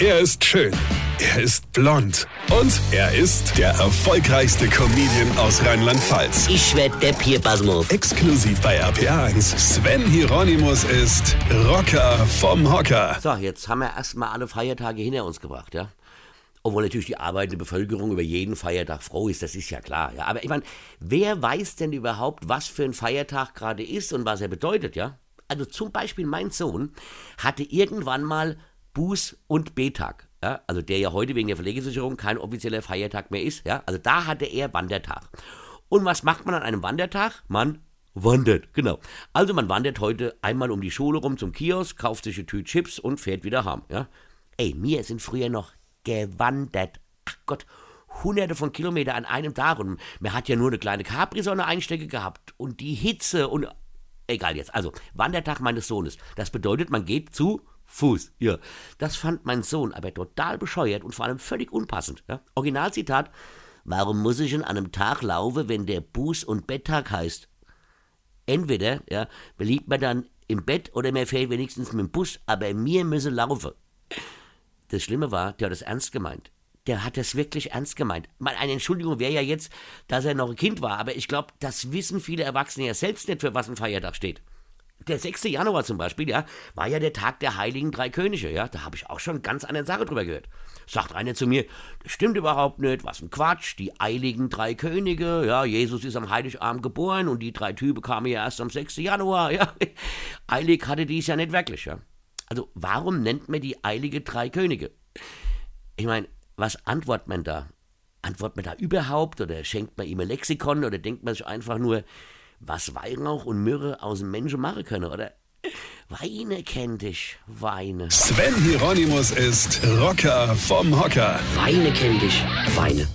Er ist schön. Er ist blond. Und er ist der erfolgreichste Comedian aus Rheinland-Pfalz. Ich werd der Pierpasmus. Exklusiv bei RPA1. Sven Hieronymus ist Rocker vom Hocker. So, jetzt haben wir erstmal alle Feiertage hinter uns gebracht, ja? Obwohl natürlich die arbeitende Bevölkerung über jeden Feiertag froh ist, das ist ja klar. Ja? Aber ich meine, wer weiß denn überhaupt, was für ein Feiertag gerade ist und was er bedeutet, ja? Also zum Beispiel mein Sohn hatte irgendwann mal Buß- und B-Tag. Ja, also der ja heute wegen der Pflegeversicherung kein offizieller Feiertag mehr ist. Ja, also da hatte er Wandertag. Und was macht man an einem Wandertag? Man wandert, genau. Also man wandert heute einmal um die Schule rum zum Kiosk, kauft sich eine Tüte Chips und fährt wieder heim. Ja. Ey, wir sind früher noch gewandert. Ach Gott, hunderte von Kilometern an einem Tag und man hat ja nur eine kleine Capri-Sonne Einstecke gehabt und die Hitze und egal jetzt. Also Wandertag meines Sohnes. Das bedeutet, man geht zu Fuß, ja. Das fand mein Sohn aber total bescheuert und vor allem völlig unpassend. Ja? Originalzitat: Warum muss ich an einem Tag laufen, wenn der Buß- und Betttag heißt? Entweder, ja, beliebt man dann im Bett oder man fährt wenigstens mit dem Bus, aber mir müsse laufen. Das Schlimme war, der hat es ernst gemeint. Der hat es wirklich ernst gemeint. Mal eine Entschuldigung wäre ja jetzt, dass er noch ein Kind war, aber ich glaube, das wissen viele Erwachsene ja selbst nicht, für was ein Feiertag steht der 6. Januar zum Beispiel, ja, war ja der Tag der Heiligen Drei Könige, ja. Da habe ich auch schon ganz andere Sache drüber gehört. Sagt einer zu mir, das stimmt überhaupt nicht, was ein Quatsch, die Heiligen Drei Könige, ja, Jesus ist am Heiligabend geboren und die drei Typen kamen ja erst am 6. Januar, ja. Eilig hatte dies ja nicht wirklich, ja. Also, warum nennt man die Heilige Drei Könige? Ich meine, was antwortet man da? Antwortet man da überhaupt oder schenkt man ihm ein Lexikon oder denkt man sich einfach nur, was Weihrauch und Myrrhe aus dem Menschen machen können, oder? Weine kennt dich, Weine. Sven Hieronymus ist Rocker vom Hocker. Weine kennt dich, Weine.